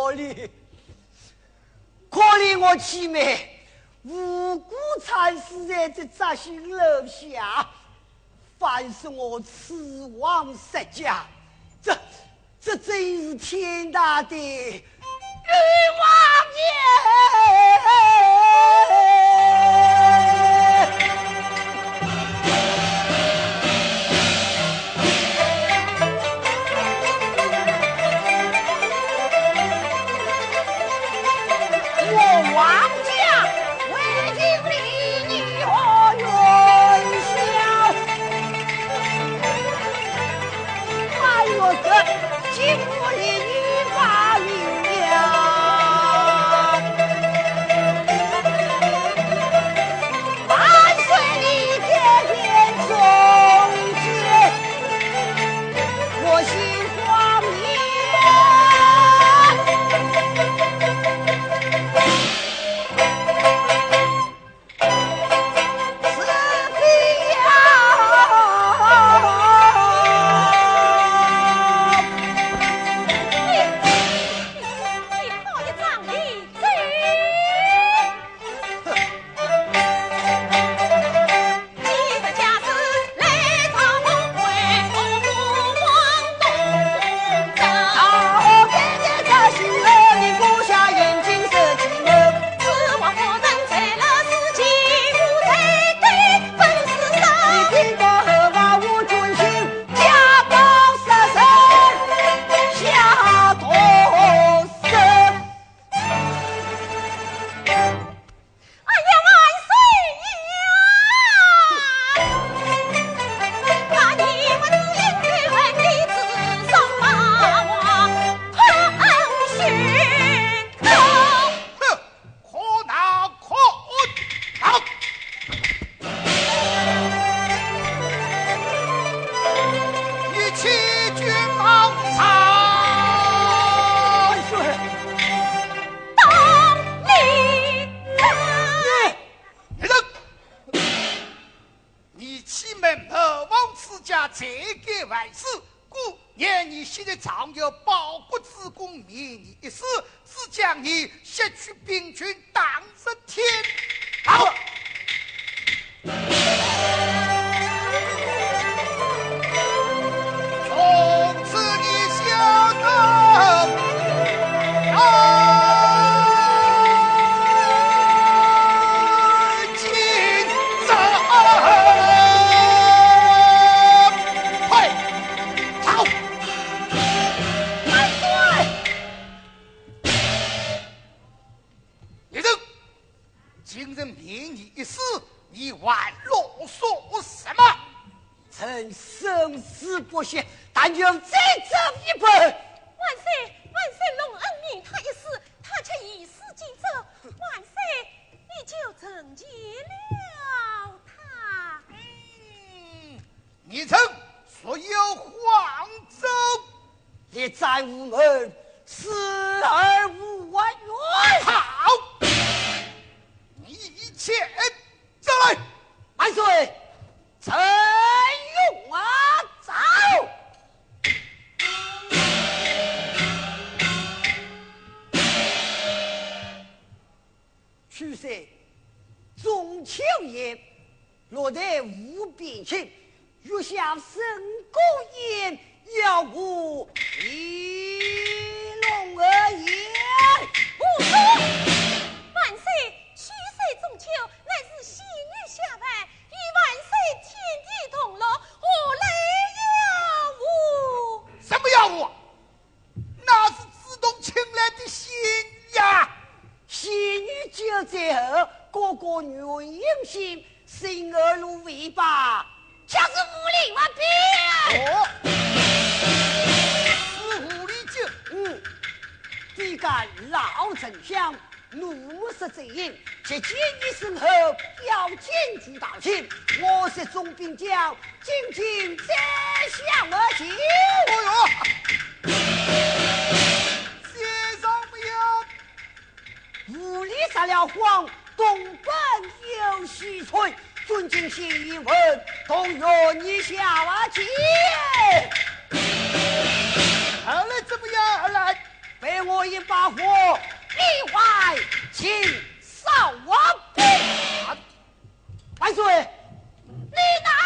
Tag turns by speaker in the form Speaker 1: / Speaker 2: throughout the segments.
Speaker 1: 可怜，可怜我妻妹无辜惨死在这扎心楼下，反是我此亡失家，这这真是天大的冤枉也！
Speaker 2: 常有报国之功，免你一世，只将你削去兵权，
Speaker 1: 俺娘再争一本。万
Speaker 3: 岁，万岁，隆恩命他一死，他却一死尽责。万岁，你就惩戒了他。
Speaker 2: 你曾说有黄州，
Speaker 1: 你再无门，死。中秋夜，落得无比情，月下笙歌宴，要不一弄而已。老丞相怒视贼营，且见你身后要进军大清，我是总兵将，今天再向我请。哎
Speaker 2: 呦，先生不要，
Speaker 1: 无礼撒了谎，东奔又西退，尊敬先一，同愿你下我。这。背我一把火，你坏情扫我骨。万岁，你。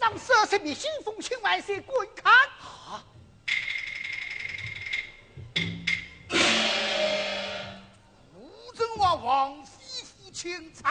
Speaker 2: 就是杀你莫灭，也难加顾其此。